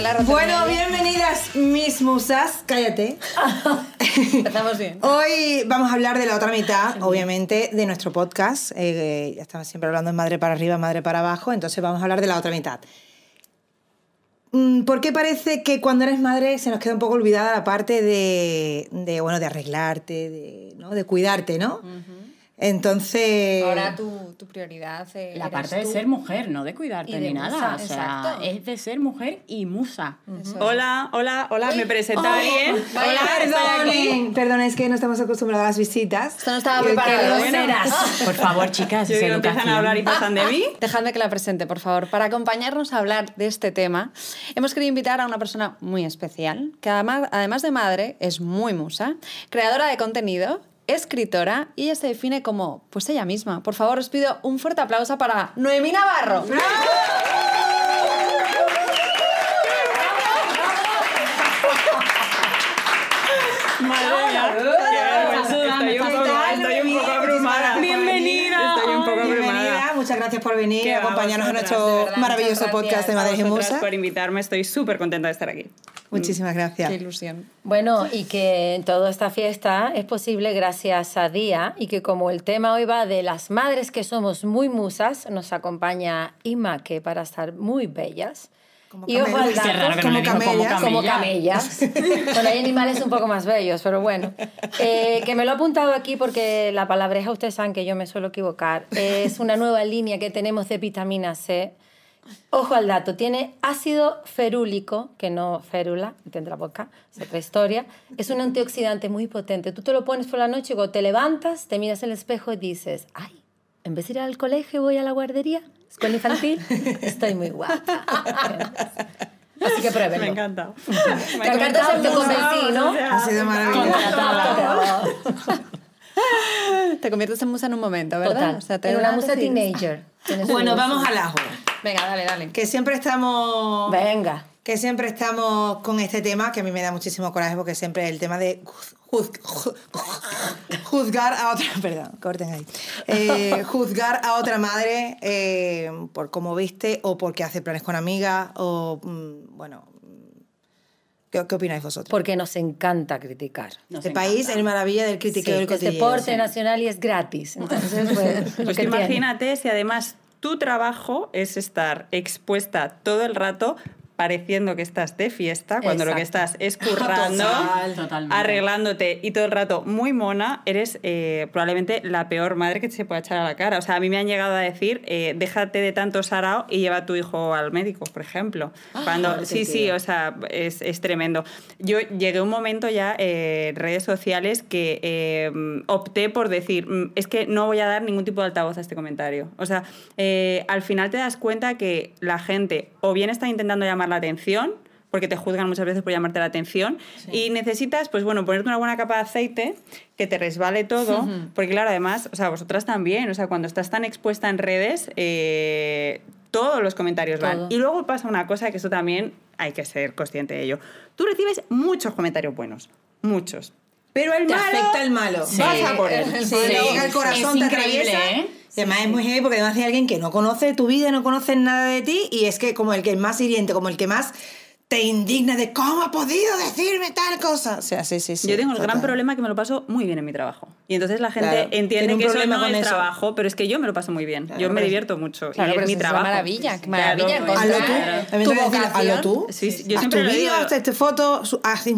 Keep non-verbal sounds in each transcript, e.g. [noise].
la Bueno, bienvenidas mis musas. Cállate. [laughs] Empezamos bien. Hoy vamos a hablar de la otra mitad, obviamente, de nuestro podcast. Eh, ya estamos siempre hablando de madre para arriba, madre para abajo, entonces vamos a hablar de la otra mitad. Mm, ¿Por qué parece que cuando eres madre se nos queda un poco olvidada la parte de, de, bueno, de arreglarte, de, ¿no? de cuidarte, ¿no? Entonces... Ahora tu, tu prioridad eh, La parte de tú. ser mujer, no de cuidarte de ni musa, nada. O sea, exacto. es de ser mujer y musa. Hola, hola, hola, me presenta bien. vaya, Hola, estoy aquí. Perdonen, perdonen, es que no estamos acostumbrados a las visitas. Esto no estaba preparado. Bueno. Por favor, chicas, es empiezan a hablar y pasan de mí. Dejadme que la presente, por favor. Para acompañarnos a hablar de este tema, hemos querido invitar a una persona muy especial, que además, además de madre, es muy musa, creadora de contenido, escritora, y ella se define como, pues ella misma. Por favor, os pido un fuerte aplauso para Noemí Navarro. Madre mía. Qué vergüenza. Estoy un ¿Qué poco, tal, estoy un poco Noemí? abrumada. Muchísimas Bienvenida. Estoy un poco Bienvenida, abrumada. muchas gracias por venir va, acompañarnos en vosotras, nuestro maravilloso podcast de. Madres y Musas. por invitarme, estoy súper contenta de estar aquí. Muchísimas gracias. Qué ilusión. Bueno, y que toda esta fiesta es posible gracias a Día y que como el tema hoy va de las madres que somos muy musas, nos acompaña Ima, que para estar muy bellas. Como y ojo al camellas. Raro dijo como camellas. como camella. camellas. [laughs] bueno, hay animales un poco más bellos, pero bueno. Eh, que me lo he apuntado aquí porque la palabreja, ustedes saben que yo me suelo equivocar. Es una nueva línea que tenemos de vitamina C. Ojo al dato, tiene ácido ferúlico, que no férula, tendrá boca, es otra historia. Es un antioxidante muy potente. Tú te lo pones por la noche y cuando te levantas, te miras en el espejo y dices, ay, en vez de ir al colegio voy a la guardería, escuela infantil, estoy muy guapa. [laughs] Así que pruébenlo. Me ha encantado. [laughs] Te encanta, te convencí, ¿no? Ha sido maravilloso. Te conviertes en musa en un momento, ¿verdad? Total. O sea, te en una musa teenager. Bueno, vamos al ajo. Venga, dale, dale. Que siempre estamos... Venga. Que siempre estamos con este tema, que a mí me da muchísimo coraje porque siempre el tema de juz- juz- juzgar a otra, [laughs] perdón, corten ahí, Eh, [laughs] juzgar a otra madre eh, por cómo viste o porque hace planes con amigas o, mm, bueno, ¿qué, qué opináis vosotros? Porque nos encanta criticar. Nos este país es maravilla del Sí, critiqueo del es cotidiano. deporte nacional y es gratis. [laughs] Entonces, pues, lo Pues imagínate si además tu trabajo es estar expuesta todo el rato pareciendo que estás de fiesta, cuando lo que estás es [laughs] currando, Total, arreglándote y todo el rato muy mona, eres eh, probablemente la peor madre que te se pueda echar a la cara. O sea, a mí me han llegado a decir, eh, déjate de tanto sarao y lleva a tu hijo al médico, por ejemplo. Cuando, sí, sí, o sea, es, es tremendo. Yo llegué un momento ya eh, en redes sociales que eh, opté por decir, "Mm, es que no voy a dar ningún tipo de altavoz a este comentario. O sea, eh, al final te das cuenta que la gente o bien está intentando llamar la atención, porque te juzgan muchas veces por llamarte la atención, y necesitas, pues bueno, ponerte una buena capa de aceite que te resbale todo, porque claro, además, o sea, vosotras también, o sea, cuando estás tan expuesta en redes, eh, todos los comentarios van. Y luego pasa una cosa que eso también hay que ser consciente de ello. Tú recibes muchos comentarios buenos, muchos. Pero el Te malo... afecta el malo. Vas a por él. Sí, Sí. le llega el corazón, Es te increíble, atraviesa. ¿eh? Y además es muy heavy porque además hay alguien que no conoce tu vida, no conoce nada de ti y es que como el que más hiriente, como el que más te indigna de cómo ha podido decirme tal cosa. O sea, sí, sí, sí. Yo tengo el gran problema que me lo paso muy bien en mi trabajo. Y entonces la gente Claro, entiende que eso no con es eso. trabajo, pero es que yo me lo paso muy bien. Claro, yo me divierto mucho. Claro, y es mi es trabajo. maravilla, qué maravilla, Hazlo tú. Hazlo tú. Sí, sí, yo haz siempre tu vídeo, haz esta foto, haz tu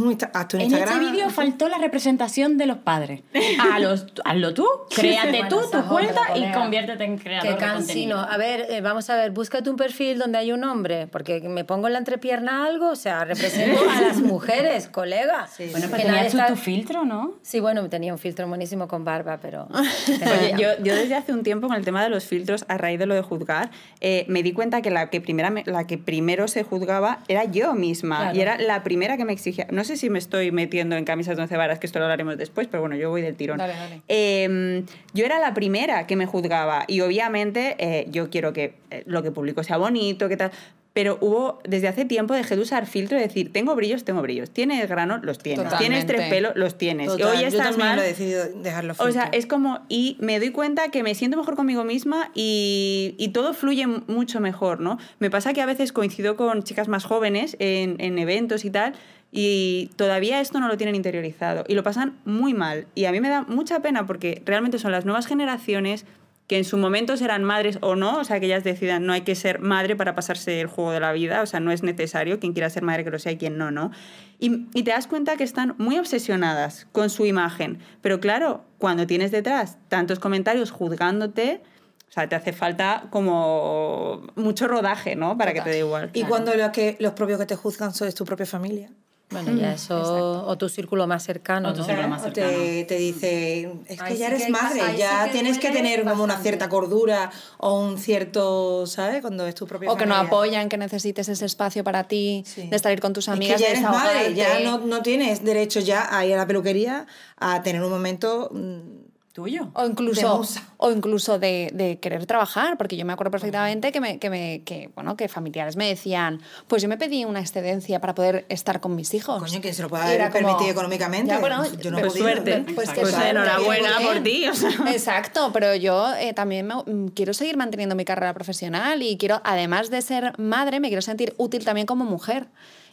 En Instagram. este vídeo faltó la representación de los padres. [laughs] A los, hazlo tú, créate tú tu cuenta y conviértete en creador Qué cansino. A ver, eh, vamos a ver, búscate un perfil donde hay un hombre, porque me pongo en la entrepierna algo, o sea, represento a las [laughs] mujeres, colega. Bueno, pero tenías tu filtro, ¿no? Sí, bueno, tenía un filtro buenísimo con barba, pero... [laughs] Oye, yo, yo desde hace un tiempo con el tema de los filtros, a raíz de lo de juzgar, eh, me di cuenta que la que, primera, me- la que primero se juzgaba era yo misma. Claro. Y era la primera que me exigía. No sé si me estoy metiendo en camisas de once varas, que esto lo hablaremos después, pero bueno, yo voy del tirón. Dale, dale. Eh, yo era la primera que me juzgaba. Y obviamente eh, yo quiero que eh, lo que publico sea bonito, que tal. Pero hubo, desde hace tiempo dejé de usar filtro y decir, tengo brillos, tengo brillos. ¿Tienes grano? Los tienes. ¿Tienes tres pelos? Los tienes. Total, y hoy yo estás también mal. lo he decidido dejarlo O sea, es como, y me doy cuenta que me siento mejor conmigo misma y, y todo fluye mucho mejor, ¿no? Me pasa que a veces coincido con chicas más jóvenes en, en eventos y tal, y todavía esto no lo tienen interiorizado y lo pasan muy mal. Y a mí me da mucha pena porque realmente son las nuevas generaciones que en su momento serán madres o no, o sea, que ellas decidan, no hay que ser madre para pasarse el juego de la vida, o sea, no es necesario, quien quiera ser madre que lo sea y quien no, ¿no? Y, y te das cuenta que están muy obsesionadas con su imagen, pero claro, cuando tienes detrás tantos comentarios juzgándote, o sea, te hace falta como mucho rodaje, ¿no? Para que te dé igual. Y cuando lo que, los propios que te juzgan son es tu propia familia. Bueno, ya eso, o tu círculo más cercano, O tu ¿no? círculo más O cercano. te, te dice, es que Ahí ya sí eres que- madre, ya tienes que tener como una cierta cordura o un cierto, ¿sabes? Cuando es tu propia O que no apoyan, que necesites ese espacio para ti, Sí. de estar con tus Es amigas, que ya de eres madre, ya no, no tienes derecho ya a ir a la peluquería a tener un momento mm, ¿Tuyo? O de incluso, musa. o incluso de, de querer trabajar, porque yo me acuerdo perfectamente que, me, que, me, que, bueno, que familiares me decían, pues yo me pedí una excedencia para poder estar con mis hijos. Coño, ¿quién se lo puede Y haber como- permitido económicamente? Ya, bueno, Yo no pues podido. suerte. Pues, que Pues suerte, enhorabuena por ti, o sea. [laughs] Exacto, pero yo eh, también me- mm, quiero seguir manteniendo mi carrera profesional y quiero, además de ser madre, me quiero sentir útil también como mujer.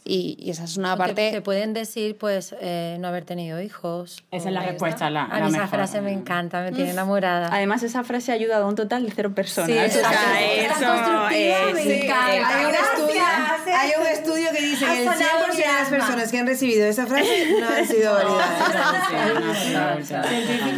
Y, y esa es una Te- parte... Te, pueden decir, pues, eh, no haber tenido hijos. Esa es la respuesta, está. la- A la mí esa mejor. frase me encanta, me tiene enamorada. Además, esa frase ha ayudado a un total de cero personas. Sí, o sea, eso es- me sí, encanta. eh, Hay un, estudio, ¿eh? hay un estudio que dice que el Has 100% sanado mi de las personas que han recibido esa frase no han sido validadas.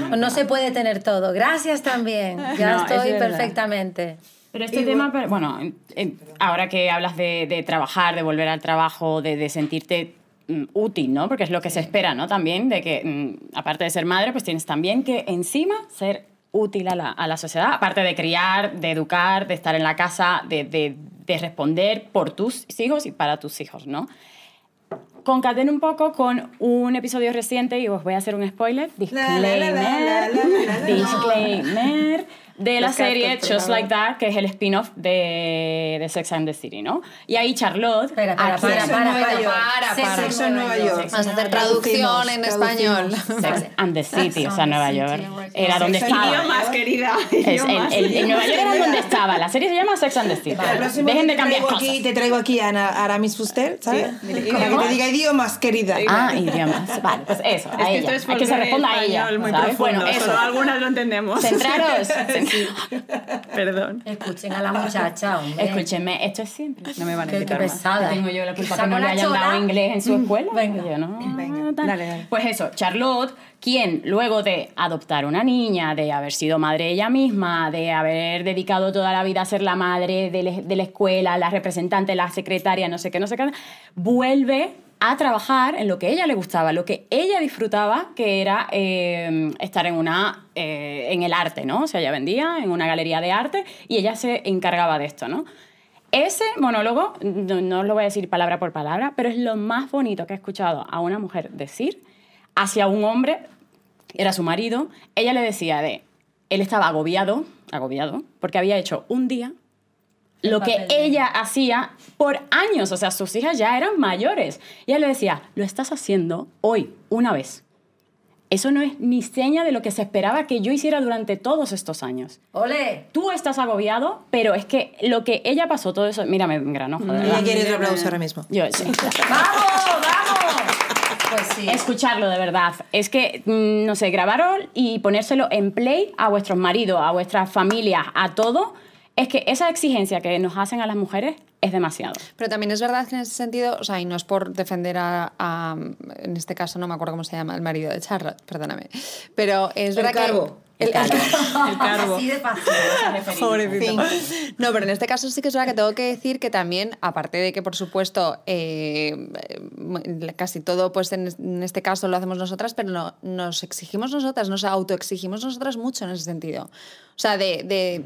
Pues no se puede tener todo. Gracias también. Ya No, es estoy verdad. perfectamente. Pero este tema, pero, bueno, eh, ahora que hablas de, de trabajar, de volver al trabajo, de, de sentirte mm, útil, ¿no? Porque es lo que se espera, ¿no? También de que, mm, aparte de ser madre, pues tienes también que encima ser útil a la, a la sociedad, aparte de criar, de educar, de estar en la casa, de, de, de responder por tus hijos y para tus hijos, ¿no? Concateno un poco con un episodio reciente y os voy a hacer un spoiler. La, la, la, la, la, Disclaimer. la, la, la. Disclaimer. De la serie Just favor. Like That, que es el spin-off de, de Sex and the City, ¿no? Y ahí Charlotte. Espera, espera, aquí- para, para, para, para, Sexo para. en Sexo en Nueva York. Vamos a hacer traducción en español. Sex and the City, o sea, Nueva York. Era donde estaba. Idiomas, querida. En Nueva York era donde estaba. La serie se llama Sex and the City. Dejen de cambiar cosas. Te traigo aquí a Aramis Fuster, ¿sabes? Para que te diga idiomas, querida. Ah, idiomas. Vale, pues eso, Es a que ella. que se responda a ella. Bueno, eso. algunas lo entendemos. Centraros. [laughs] [laughs] Perdón. Escuchen a la muchacha, hombre. Escúchenme, esto es siempre. No me van a Qué, invitar más. pesada. Tengo yo la culpa que no le hayan chola. dado inglés en su escuela. Venga. Yo no. Venga, dale, dale. Pues eso, Charlotte, quien luego de adoptar una niña, de haber sido madre ella misma, de haber dedicado toda la vida a ser la madre de la escuela, la representante, la secretaria, no sé qué, no sé qué, vuelve a trabajar en lo que ella le gustaba, lo que ella disfrutaba, que era eh, estar en una eh, en el arte, ¿no? O sea, ella vendía en una galería de arte y ella se encargaba de esto, ¿no? Ese monólogo, no, no lo voy a decir palabra por palabra, pero es lo más bonito que he escuchado a una mujer decir hacia un hombre, era su marido, ella le decía de, él estaba agobiado, agobiado, porque había hecho un día lo que ella hacía por años, o sea, sus hijas ya eran mayores. Y ella le decía, lo estás haciendo hoy, una vez. Eso no es ni seña de lo que se esperaba que yo hiciera durante todos estos años. ¡Ole! Tú estás agobiado, pero es que lo que ella pasó, todo eso, mira, me engranó, joder. Ella quiere otro aplauso ahora mismo. Yo sí. [laughs] ¡Vamos, vamos! Pues sí. Escucharlo de verdad. Es que, mm, no sé, grabarlo y ponérselo en play a vuestros maridos, a vuestras familias, a todo. Es que esa exigencia que nos hacen a las mujeres es demasiado. Pero también es verdad que en ese sentido, o sea, y no es por defender a, a- en este caso no me acuerdo cómo se llama, el marido de Charlotte, perdóname, pero es verdad carbo. que... El, [laughs] El carbo. Así de fácil. [laughs] Pobrecito. No, pero en este caso sí que es verdad que tengo que decir que también, aparte de que, por supuesto, eh, eh, casi todo, pues en, en este caso lo hacemos nosotras, pero no, nos exigimos nosotras, nos autoexigimos nosotras mucho en ese sentido. O sea, de... de-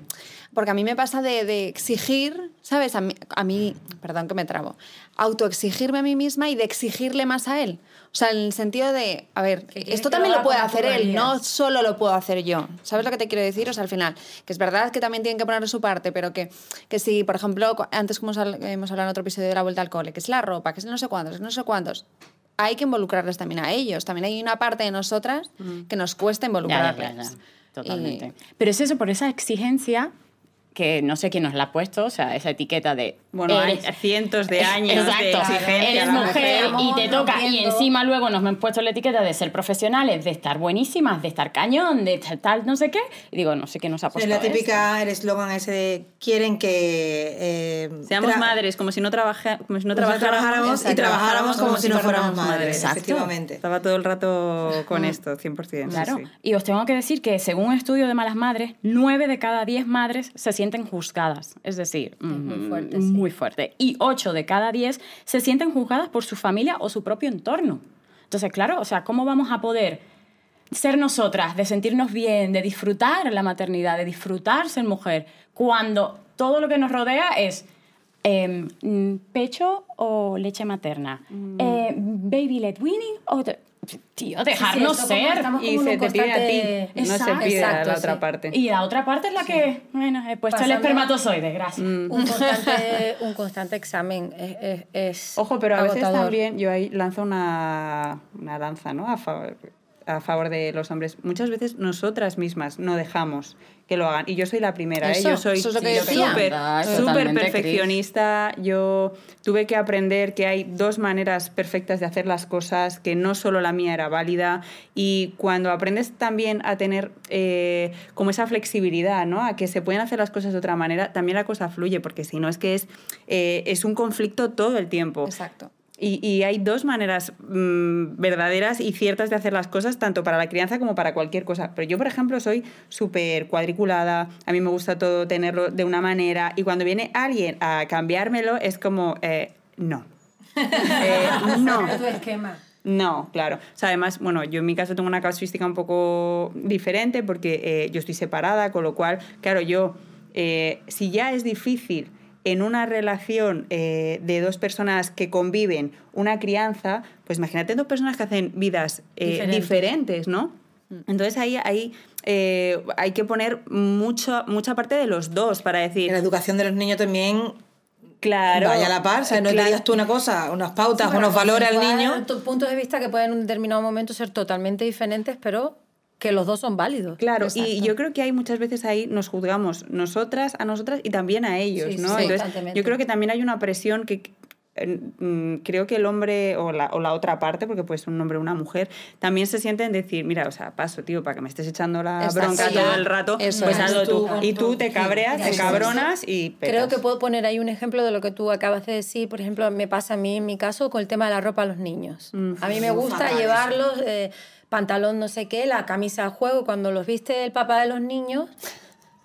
porque a mí me pasa de, de exigir, ¿sabes? A mí, a mí, perdón que me trabo, autoexigirme a mí misma y de exigirle más a él. O sea, en el sentido de, a ver, esto también lo puede hacer él, no solo lo puedo hacer yo. ¿Sabes lo que te quiero decir? O sea, al final, que es verdad que también tienen que poner su parte, pero que, que si, por ejemplo, antes como hemos hablado en otro episodio de la vuelta al cole, que es la ropa, que es no sé cuántos, que es no sé cuántos, hay que involucrarles también a ellos. También hay una parte de nosotras que nos cuesta Ya, ya, involucrarles. ya, ya. Totalmente. Pero es eso, por esa exigencia que no sé quién nos la ha puesto, o sea, esa etiqueta de... Bueno, hay eres- cientos de [laughs] años de Exacto. exigencia. Eres la mujer y te toca. Y Rompiendo. encima luego nos han puesto la etiqueta de ser profesionales, de estar buenísimas, de estar cañón, de estar tal, no sé qué. Y digo, no sé qué nos ha Es puesto la esto. típica, el eslogan ese de quieren que... eh, Seamos madres como si no, trabaja, como si no como si trabajáramos, trabajáramos y trabajáramos como si no fuéramos madres, Exacto. efectivamente. Estaba todo el rato con esto, 100%. sí, Claro. sí. Y os tengo que decir que según un estudio de malas madres, nueve de cada diez madres se sienten juzgadas. Es decir, muy mm, fuerte, sí. fuerte. Y ocho de cada diez se sienten juzgadas por su familia o su propio entorno. Entonces, claro, o sea, ¿cómo vamos a poder ser nosotras, de sentirnos bien, de disfrutar la maternidad, de disfrutar ser mujer, cuando todo lo que nos rodea es em, mm, pecho o leche materna, Mm. Eh, baby led weaning o... Tío, dejarnos ser. Y se te pide a ti, no se Exacto, pide a la otra sí. parte. Y la otra parte es la que, bueno, he puesto el espermatozoide, gracias. Mm. Un constante, [laughs] un constante examen es, es- es Ojo, pero a veces también yo ahí lanzo una, una lanza ¿no? a, favor, a favor de los hombres. Muchas veces nosotras mismas no dejamos que lo hagan. Y yo soy la primera, ¿eh? Eso, yo soy súper súper Cris. perfeccionista. Yo tuve que aprender que hay dos maneras perfectas de hacer las cosas, que no solo la mía era válida. Y cuando aprendes también a tener eh, como esa flexibilidad, ¿no? A que se pueden hacer las cosas de otra manera, también la cosa fluye, porque si no es que es, eh, es un conflicto todo el tiempo. Exacto. Y, y hay dos maneras mm, verdaderas y ciertas de hacer las cosas, tanto para la crianza como para cualquier cosa. Pero yo, por ejemplo, soy súper cuadriculada, a mí me gusta todo tenerlo de una manera, y cuando viene alguien a cambiármelo, es como, eh, no. [laughs] Eh, no. Tu esquema. No, claro. O sea, además, bueno, yo en mi caso tengo una casuística un poco diferente porque eh, yo estoy separada, con lo cual, claro, yo, eh, si ya es difícil en una relación eh, de dos personas que conviven una crianza, pues imagínate dos personas que hacen vidas eh, Diferentes. diferentes, ¿no? Entonces ahí, ahí eh, hay que poner mucho, mucha parte de los dos para decir, La educación de los niños también claro, vaya a la par, ¿sabes? No claro. te digas tú una cosa, unas pautas, Sí, unos valores al niño. puntos de vista que pueden en un determinado momento ser totalmente diferentes, pero que los dos son válidos. Claro, y yo creo que hay muchas veces ahí nos juzgamos nosotras a nosotras y también a ellos, Sí, ¿no? sí, Entonces, yo creo que también hay una presión que mm, creo que el hombre o la, o la otra parte, porque puede ser un hombre o una mujer, también se siente en decir, mira, o sea, paso, tío, para que me estés echando la bronca Sí, todo el rato, Eso pues es. hazlo tú. Tú, Y tú te cabreas, te cabronas y petas. Creo que puedo poner ahí un ejemplo de lo que tú acabas de decir. Por ejemplo, me pasa a mí en mi caso con el tema de la ropa a los niños. A mí me gusta fatal llevarlos, eh, pantalón no sé qué, la camisa a juego. Cuando los viste el papá de los niños,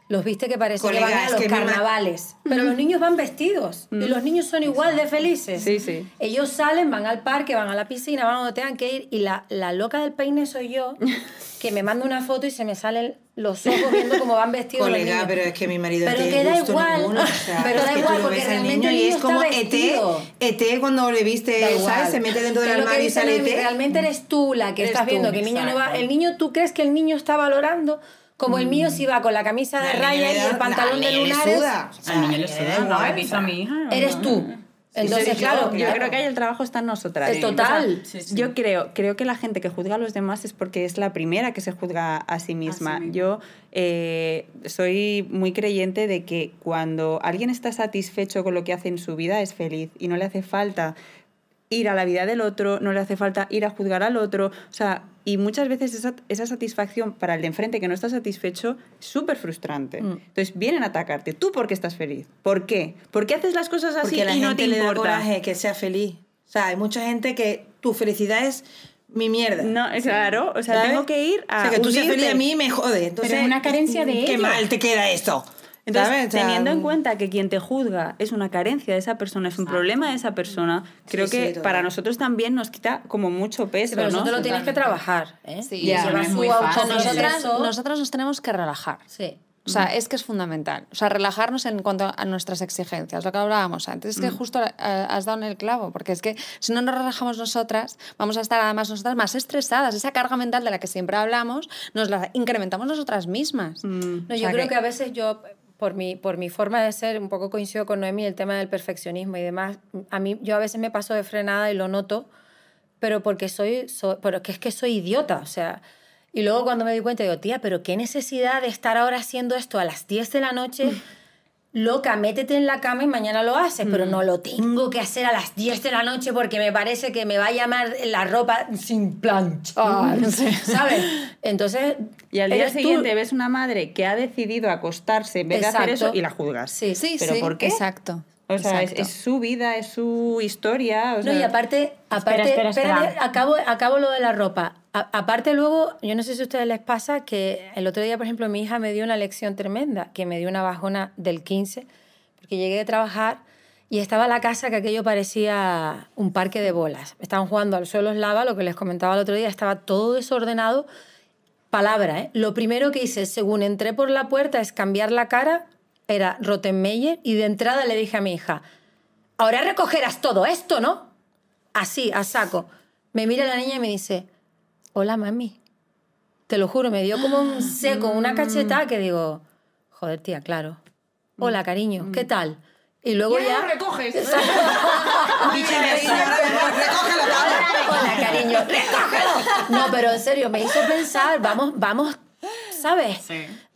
los viste que parece Colega, que van a los carnavales. Pero los niños van vestidos y los niños son igual de felices. Sí, sí. Ellos salen, van al parque, van a la piscina, van donde tengan que ir y la, la loca del peine soy yo, [laughs] que me manda una foto y se me salen los ojos viendo cómo van vestidos los Colega, niños. pero es que mi marido Pero que da igual, ninguno, o sea, pero da igual, porque realmente niño y es como ET, vestido. ET cuando le viste, Da igual. ¿sabes? Se mete dentro del armario y sale ET. Realmente eres tú la que Eres estás tú, viendo que el niño no va. exacto. El niño, ¿tú crees que el niño está valorando? Como el mío si va con la camisa de niño y el pantalón al de niño le lunares. Al niño le da suda, ¿no? He visto a mi hija. Eres tú. Entonces, yo, claro, Yo creo que ahí el trabajo está en nosotras. Eh, total. O sea, Yo creo, creo que la gente que juzga a los demás es porque es la primera que se juzga a sí misma. misma. Yo eh, soy muy creyente de que cuando alguien está satisfecho con lo que hace en su vida es feliz y no le hace falta ir a la vida del otro, no le hace falta ir a juzgar al otro. O sea, y muchas veces esa, esa satisfacción para el de enfrente que no está satisfecho es súper frustrante. Mm. Entonces vienen a atacarte. ¿Tú por qué estás feliz? ¿Por qué? ¿Por qué haces las cosas así Porque la y no gente te le da importa? coraje que sea feliz. O sea, hay mucha gente que tu felicidad es mi mierda. No, es claro, o sea, ¿sabes? tengo que ir a O sea, que tú seas feliz a mí me jode. Entonces, es una carencia de Qué mal te queda esto. Entonces, teniendo en cuenta que quien te juzga es una carencia de esa persona, es un problema de esa persona, creo Sí, sí, que total. para nosotros también nos quita como mucho peso, Sí, pero ¿no? eso te lo tienes que trabajar. ¿eh? Sí, Y ya, llevar no es muy fácil. Nosotras, nos tenemos que relajar. Sí. O sea, es que es fundamental. O sea, relajarnos en cuanto a nuestras exigencias, lo que hablábamos antes. Es que justo eh, has dado en el clavo, porque es que si no nos relajamos nosotras, vamos a estar además nosotras más estresadas. Esa carga mental de la que siempre hablamos, nos la incrementamos nosotras mismas. No, O yo sea creo que- que... a veces yo, por mi, por mi forma de ser, un poco coincido con Noemi, el tema del perfeccionismo y demás. A mí, yo a veces me paso de frenada y lo noto, pero porque soy, soy pero que es que soy idiota, o sea. Y luego cuando me di cuenta, digo, tía, pero qué necesidad de estar ahora haciendo esto a las 10 de la noche. Loca, métete en la cama y mañana lo haces, pero Mm. no lo tengo que hacer a las 10 de la noche porque me parece que me va a llamar la ropa sin planchar, ¿sabes? Entonces, Y al día tú- siguiente ves una madre que ha decidido acostarse en vez de hacer eso y la juzgas. Sí, Sí, ¿Pero sí, por qué? exacto. O sea, es, su vida, es su historia. o No, sea- y aparte, aparte espera, espera. espérate, acabo, acabo lo de la ropa. Aparte luego, yo no sé si a ustedes les pasa que el otro día, por ejemplo, mi hija me dio una lección tremenda, que me dio una bajona del 15, porque llegué de trabajar y estaba la casa que aquello parecía un parque de bolas. Estaban jugando al suelo lava, lo que les comentaba el otro día, estaba todo desordenado. Palabra, ¿eh? Lo primero que hice, según entré por la puerta, es cambiar la cara, era Rottenmeier, y de entrada le dije a mi hija, ahora recogerás todo esto, ¿no? Así, a saco. Me mira la niña y me dice, hola mami. Te lo juro, me dio como un [gasps] seco, una cachetada que digo, joder tía, claro. Hola cariño, ¿qué tal? Y luego ya... recoges. Recógelo, Paula. Hola cariño, recógelo. No, pero en serio, me hizo pensar, vamos, vamos, ¿sabes?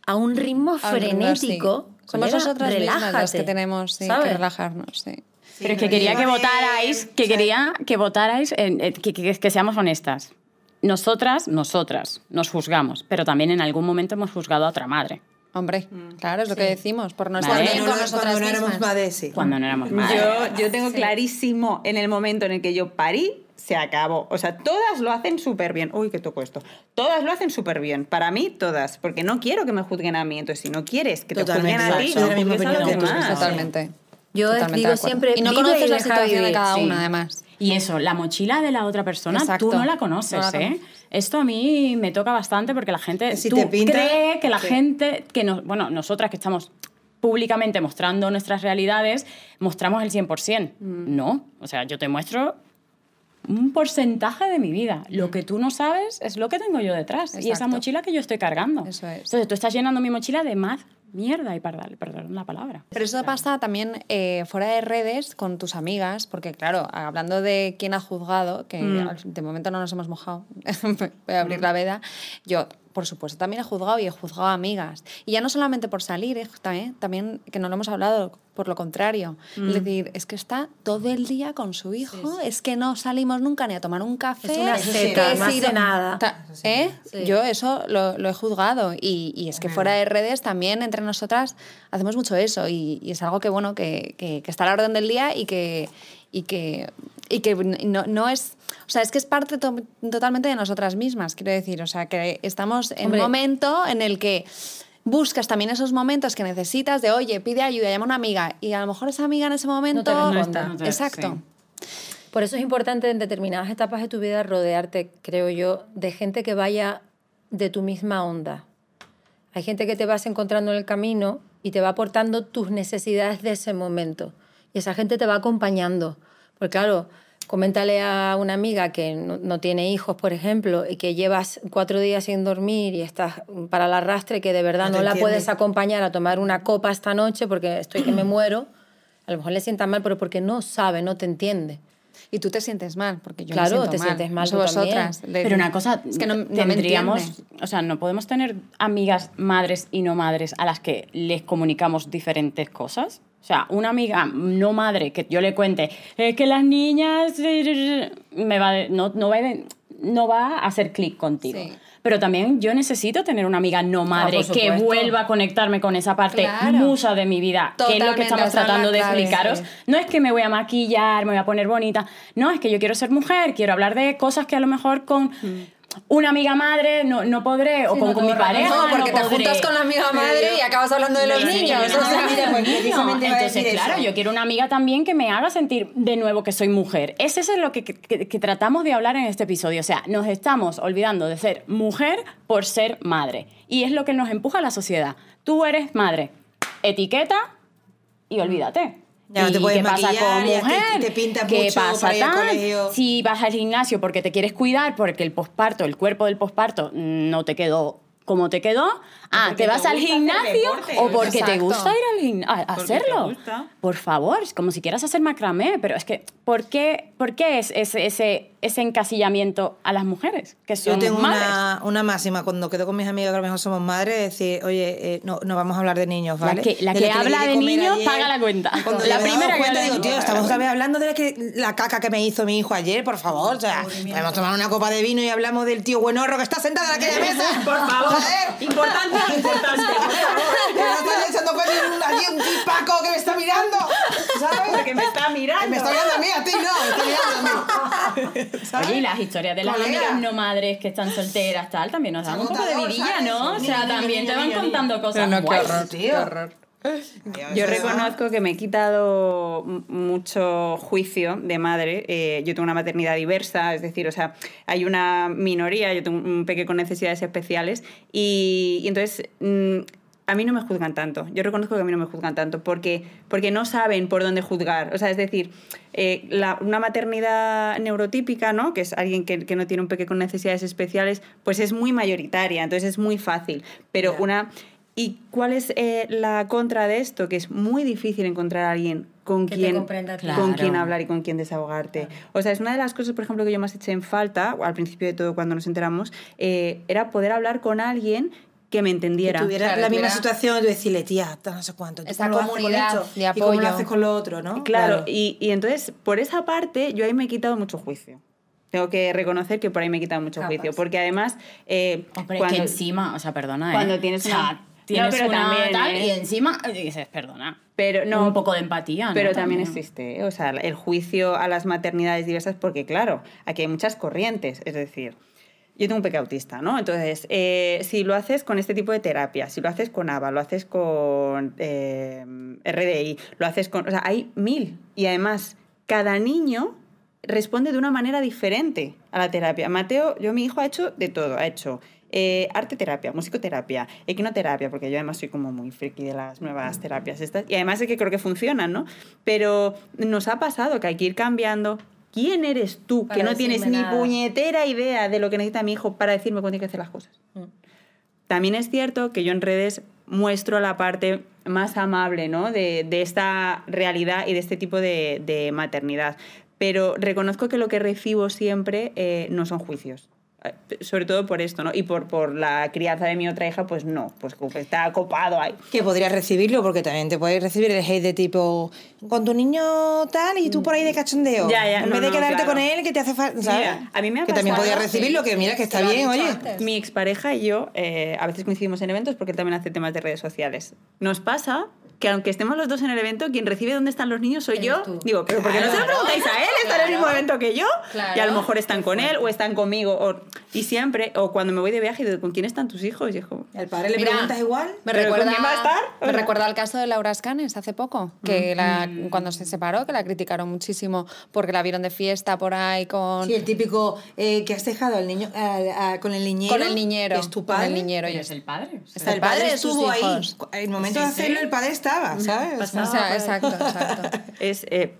A un ritmo A un ritmo así. frenético. Somos Colega, nosotras mismas las que relájate, tenemos sí, que relajarnos. Sí. Pero es que quería que votarais, que o sea- quería que votarais, en- en- que, que- que seamos honestas. Nosotras, nosotras, nos juzgamos, pero también en algún momento hemos juzgado a otra madre. Hombre, claro, es lo que decimos, por no estar Vale. bien Cuando con nosotras cuando no éramos mismas. madres, sí. Cuando no éramos madres. Yo, yo tengo clarísimo en el momento en el que yo parí, se acabó. O sea, todas lo hacen súper bien. Uy, que toco esto. Todas lo hacen súper bien. Para mí, todas. Porque no quiero que me juzguen a mí. Entonces, si no quieres que te juzguen a ti, no juzgues a los demás. Totalmente. Yo Totalmente digo siempre, Y no conoces y la situación de cada Sí. una, además. Y eso, la mochila de la otra persona, Exacto. tú no la conoces, No la ¿eh? Esto a mí me toca bastante porque la gente si tú te pinta, cree que la sí. gente, que nos, bueno, nosotras que estamos públicamente mostrando nuestras realidades, mostramos el 100%. Mm. No, o sea, yo te muestro un porcentaje de mi vida. Lo que tú no sabes es lo que tengo yo detrás y esa mochila que yo estoy cargando. Eso es. Entonces tú estás llenando mi mochila de más mierda y perdón, perdón la palabra. Pero eso pasa también eh, fuera de redes con tus amigas, porque claro, hablando de quién ha juzgado, que al- de momento no nos hemos mojado, [laughs] voy a abrir la veda, yo por supuesto también he juzgado y he juzgado a amigas. Y ya no solamente por salir, eh, también, también que no lo hemos hablado, por lo contrario. Es decir, es que está todo el día con su hijo, es que no salimos nunca ni a tomar un café. Es una seta, no hace nada. Ta- ¿eh? Sí. Yo eso lo, lo he juzgado y, y es que fuera de redes también entre nosotras hacemos mucho eso y, y es algo que bueno que, que- que está a la orden del día y que y que y que no, no es o sea es que es parte to- totalmente de nosotras mismas quiero decir o sea que estamos en Hombre. un momento en el que buscas también esos momentos que necesitas de oye pide ayuda llama a una amiga y a lo mejor esa amiga en ese momento responde. está. No te- exacto sí. Por eso es importante en determinadas etapas de tu vida rodearte, creo yo, de gente que vaya de tu misma onda. Hay gente que te vas encontrando en el camino y te va aportando tus necesidades de ese momento. Y esa gente te va acompañando. Porque claro, coméntale a una amiga que no, no tiene hijos, por ejemplo, y que llevas cuatro días sin dormir y estás para el arrastre, que de verdad No la entiende. puedes acompañar a tomar una copa esta noche porque estoy que me [clears throat] muero. A lo mejor le sienta mal, pero porque no sabe, no te entiende. y tú te sientes mal porque yo me Claro, siento te mal. sientes mal tú vosotras Le- Pero una cosa, es que no, no me tendríamos, o sea, no podemos tener amigas madres y no madres a las que les comunicamos diferentes cosas. O sea, una amiga no madre que yo le cuente, es que las niñas me va de- no, no, va de- no va a hacer clic contigo. Sí. Pero también yo necesito tener una amiga no madre por que vuelva a conectarme con esa parte Claro. musa de mi vida, que es lo que estamos tratando de clave, explicaros. sí. No es que me voy a maquillar, me voy a poner bonita. No, es que yo quiero ser mujer, quiero hablar de cosas que a lo mejor con... una amiga madre no, no podré, o con, no con mi pareja. No, porque no te podré. juntas con la amiga madre y acabas hablando de los niños. o sea, [laughs] mira, pues, Entonces, claro, eso. yo quiero una amiga también que me haga sentir de nuevo que soy mujer. Ese es lo que, que- que tratamos de hablar en este episodio. O sea, nos estamos olvidando de ser mujer por ser madre. Y es lo que nos empuja a la sociedad. Tú eres madre. Etiqueta y olvídate. Ya no te ¿Y puedes qué pasa con ya te- mujer? te pintas ¿Qué mucho pasa para ir al tal? colegio. Si vas al gimnasio porque te quieres cuidar, porque el posparto, el cuerpo del posparto no te quedó como te quedó, ah, porque te vas te al gimnasio o porque te gusta ir al gimnasio a Porque te hacerlo. gusta. Por favor, es como si quieras hacer macramé, pero es que ¿por qué, por qué es ese, ese, ese encasillamiento a las mujeres que Yo son tengo madres? una, una máxima cuando quedo con mis amigas que a lo mejor somos madres, decir, oye, eh, no, no vamos a hablar de niños, La ¿vale? que- la De que habla de niños paga la cuenta. Cuando [laughs] La primera cuenta digo, tío, estamos otra vez hablando de la, que, la caca que me hizo mi hijo ayer, por favor. O sea, podemos tomar una copa de vino y hablamos del tío buenorro que está sentado en aquella [laughs] mesa. Por favor. Joder. Importante, importante. [laughs] Que no estás echando un- allí un tipaco que me está mirando, ¿sabes? Porque me está mirando. Me está mirando a mí, a ti no, me está mirando a mí. [laughs] ¿Sabes? Oye, y las historias de las Colega. amigas no madres que están solteras, tal, también nos dan un poco de vidilla. ¿no? O sea, también te van contando cosas No, no, qué horror, tío. qué horror. Yo reconozco que me he quitado mucho juicio de madre. Eh, yo tengo una maternidad diversa, es decir, o sea, hay una minoría, yo tengo un peque con necesidades especiales y, y entonces mm, a mí no me juzgan tanto. Yo reconozco que a mí no me juzgan tanto porque, porque no saben por dónde juzgar. O sea, es decir, eh, la- una maternidad neurotípica, ¿no? que es alguien que, que no tiene un peque con necesidades especiales, pues es muy mayoritaria, entonces es muy fácil. Pero Ya. una ¿Y cuál es eh, la contra de esto? Que es muy difícil encontrar a alguien con Que quien, con Claro. quien hablar y con quien desahogarte. O sea, es una de las cosas, por ejemplo, que yo más eché en falta, al principio de todo cuando nos enteramos, eh, era poder hablar con alguien que me que entendiera. tuviera Claro, la misma tuviera- situación y decirle, tía, no sé cuánto, ¿tú Esa cómo lo haces con esto? de y cómo lo apoyo. haces con lo otro, ¿no? Claro, Y, y entonces, por esa parte, yo ahí me he quitado mucho juicio. Tengo que reconocer que por ahí me he quitado mucho Capas. juicio, porque además... eh, Hombre, cuando- que encima, o sea, perdona, ¿eh? cuando tienes O sea, una- tienes No, pero una también, tal ¿eh? y encima dices, perdona. Pero no, un poco de empatía, ¿no? Pero también existe, ¿eh? o sea, el juicio a las maternidades diversas, porque claro, aquí hay muchas corrientes, es decir, yo tengo un peque autista, ¿no? Entonces, eh, si lo haces con este tipo de terapia, si lo haces con ABA, lo haces con eh, RDI, lo haces con... O sea, hay mil. Y además, cada niño responde de una manera diferente a la terapia. Mateo, yo mi hijo ha hecho de todo, ha hecho eh, arte terapia, musicoterapia, equinoterapia, porque yo además soy como muy friki de las nuevas terapias estas, y además es que creo que funcionan, ¿no? Pero nos ha pasado que hay que ir cambiando. ¿Quién eres tú Para que no tienes ni nada. puñetera idea de lo que necesita mi hijo para decirme cuándo hay que hacer las cosas? Mm. También es cierto que yo en redes muestro la parte más amable ¿no? de, de esta realidad y de este tipo de, de maternidad. Pero reconozco que lo que recibo siempre eh, no son juicios. Eh, Sobre todo por esto, ¿no? Y por, por la crianza de mi otra hija, pues no, pues como que está copado ahí. Que podrías recibirlo, porque también te puedes recibir el hate de tipo, con tu niño tal y tú por ahí de cachondeo. Ya, ya, en no, vez de no, quedarte claro. con él, que te hace falta, ¿sabes? Mira, a mí me ha Que también pasado, podías recibirlo, que mira, que está bien, oye. antes. Mi expareja y yo eh, a veces coincidimos en eventos porque él también hace temas de redes sociales. Nos pasa que aunque estemos los dos en el evento, quien recibe dónde están los niños soy yo. tú. Digo, pero ¿por qué no se lo Claro. preguntáis a él? Está en el mismo evento que yo. Claro. Y a lo mejor están con él o están conmigo. O, y siempre, o cuando me voy de viaje, digo, ¿con quién están tus hijos? Y como, ¿Al padre le Mira, preguntas igual? Me ¿Pero con recuerda, quién va a estar? me recuerda el caso de Laura Escanes hace poco, que la, cuando se separó, que la criticaron muchísimo porque la vieron de fiesta por ahí con, Sí, el típico eh, que has dejado al niño al- a- con el niñero. con el niñero. Es tu con padre. el niñero. Y es el padre. o sea, Está el padre, tus estuvo ahí. En el momento Sí, de hacerlo, sí. el padre estaba, ¿sabes? O sea, exacto, exacto. [laughs] es, eh,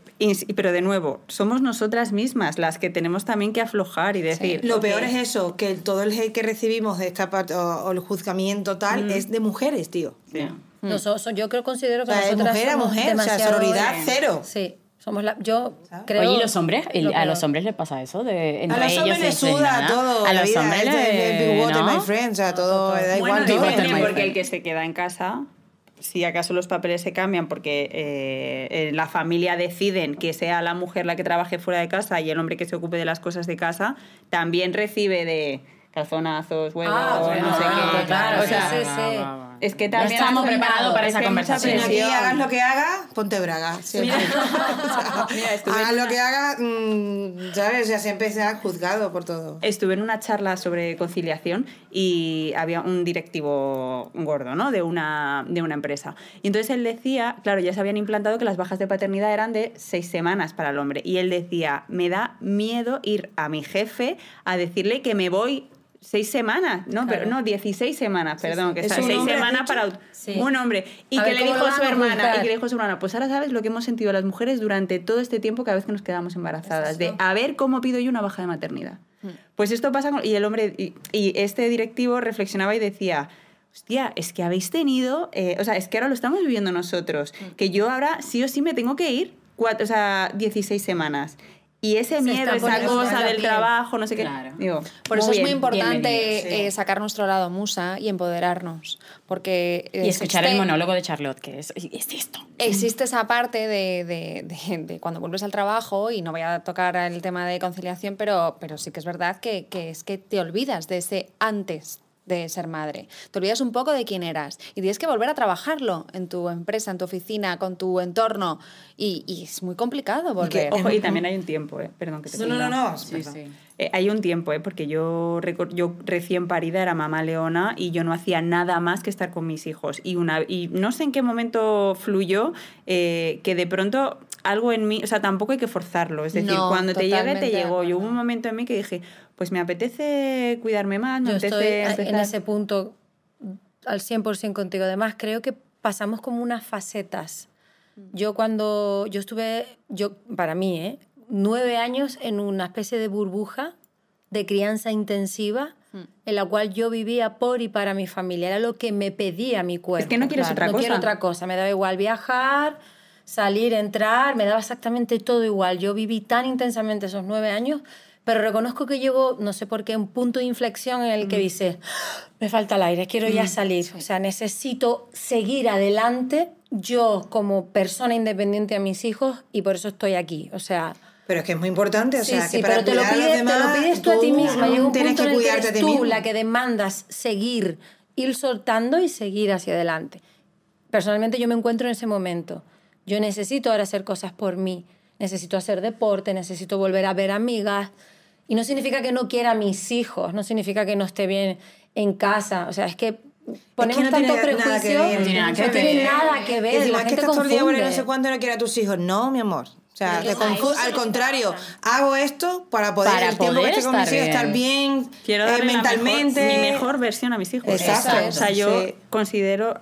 pero de nuevo, somos nosotras mismas las que tenemos también que aflojar y decir. Lo ok, peor es eso, que el- todo el hate que recibimos de esta parte, o, o el juzgamiento tal, es de mujeres, tío. sí. Nosotros, yo creo, considero O que sea, de nosotras mujer a somos mujer, o sea, demasiado- sororidad cero. Sí, somos la, yo creo... Oye, ¿y los hombres? ¿Y lo ¿A los hombres les pasa eso? De, entre A los ellos hombres les suda nada? todo. A los vida, hombres les... Big water, ¿no? my friend, o sea, todo da igual. todo. también porque el que se queda en casa, si acaso los papeles se cambian porque eh, eh, la familia deciden que sea la mujer la que trabaje fuera de casa y el hombre que se ocupe de las cosas de casa, también recibe de calzonazos, huevos, Ah, bueno, no sé ah, qué. claro, o sea, sí, sí, sí. Es que también estamos preparados para es esa conversación. Aquí hagas lo que hagas, ponte braga. siempre. Mira, [laughs] hagas en lo una- que hagas, mm, ¿sabes? Ya siempre serás juzgado por todo. Estuve en una charla sobre conciliación y había un directivo gordo, ¿no? De una, de una empresa. Y entonces él decía, claro, ya se habían implantado que las bajas de paternidad eran de seis semanas para el hombre. Y él decía, me da miedo ir a mi jefe a decirle que me voy seis semanas, no, pero no, 16 semanas, perdón, que ¿Es está seis hombre, semanas para Sí. un hombre. Y A que ver, le ¿cómo dijo lo su a hermana, y que le dijo su hermana, pues ahora sabes lo que hemos sentido las mujeres durante todo este tiempo cada vez que nos quedamos embarazadas, de a ver cómo pido yo una baja de maternidad. Pues esto pasa con... Y el hombre, y, y este directivo reflexionaba y decía, hostia, es que habéis tenido, eh, o sea, es que ahora lo estamos viviendo nosotros, que yo ahora sí o sí me tengo que ir, cuatro, o sea, 16 semanas. Y ese Se miedo, esa cosa del piel. trabajo, no sé qué. Claro. Digo, Por eso es muy bien. importante eh, sacar nuestro lado musa y empoderarnos, porque Y escuchar existe- el monólogo de Charlotte, que es, es esto. Existe esa parte de, de- de- de cuando vuelves al trabajo, y no voy a tocar el tema de conciliación, pero, pero sí que es verdad que, que es que te olvidas de ese antes de ser madre. Te olvidas un poco de quién eras y tienes que volver a trabajarlo en tu empresa, en tu oficina, con tu entorno. Y, y es muy complicado volver. Ojo, y también hay un tiempo, eh. Perdón que te No, no, no, no. Sí, perdón. sí. Eh, hay un tiempo, ¿eh? porque yo, recor- yo recién parida era mamá leona y yo no hacía nada más que estar con mis hijos. Y, una, y no sé en qué momento fluyó eh, que de pronto algo en mí, o sea, tampoco hay que forzarlo. Es decir, No, cuando te llegue, te llegó. Y hubo un momento en mí que dije, pues me apetece cuidarme más, me Yo apetece estoy a- en empezar. ese punto al 100% contigo. Además, creo que pasamos como unas facetas. Yo cuando yo estuve, yo para mí, ¿eh? nueve años en una especie de burbuja de crianza intensiva en la cual yo vivía por y para mi familia. Era lo que me pedía mi cuerpo. Es que no quieres otra no cosa. quiero otra cosa. Me daba igual viajar, salir, entrar, me daba exactamente todo igual. Yo viví tan intensamente esos nueve años, pero reconozco que llegó, no sé por qué, un punto de inflexión en el que dices, "Ah, me falta el aire, quiero ya salir. O sea, necesito seguir adelante yo como persona independiente a mis hijos y por eso estoy aquí. O sea, Pero es que es muy importante, o sí, sea, sí, que para pero te lo, pides, te lo demás, pides tú a ti misma. Llega un tienes punto que en el que eres tú mismo. la que demandas seguir, ir soltando y seguir hacia adelante. Personalmente yo me encuentro en ese momento. Yo necesito ahora hacer cosas por mí. Necesito hacer deporte, necesito volver a ver amigas. Y no significa que no quiera a mis hijos, no significa que no esté bien en casa. O sea, es que ponemos no tanto tiene nada que prejuicio. ver, no tiene nada que no tiene nada que ver. La es que gente el día por ahí, no confunde. sé cuánto no quiere a tus hijos. No, mi amor. O sea, te al es contrario, hago esto para poder Para el tiempo que poder esté con mis estar hijos estar bien Quiero eh, mentalmente. mejor- mi mejor versión a mis hijos. Exacto, O sea, yo sí. considero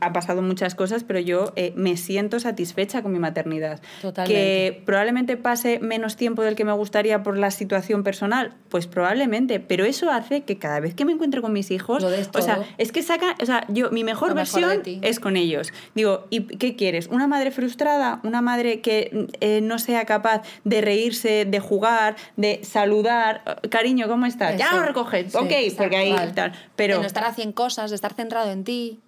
ha pasado muchas cosas, pero yo eh, me siento satisfecha con mi maternidad. Totalmente. Que probablemente pase menos tiempo del que me gustaría por la situación personal, pues probablemente, pero eso hace que cada vez que me encuentre con mis hijos, Lo o sea, es que saca, o sea, yo mi mejor Lo versión es con ellos. Digo, ¿y qué quieres? ¿Una madre frustrada? ¿Una madre que eh, no sea capaz de reírse, de jugar, de saludar? Cariño, ¿cómo estás? Ya lo recoges. Sí, ok, porque ahí tal tal. de Pero no estar a 100 cosas, de estar centrado en ti.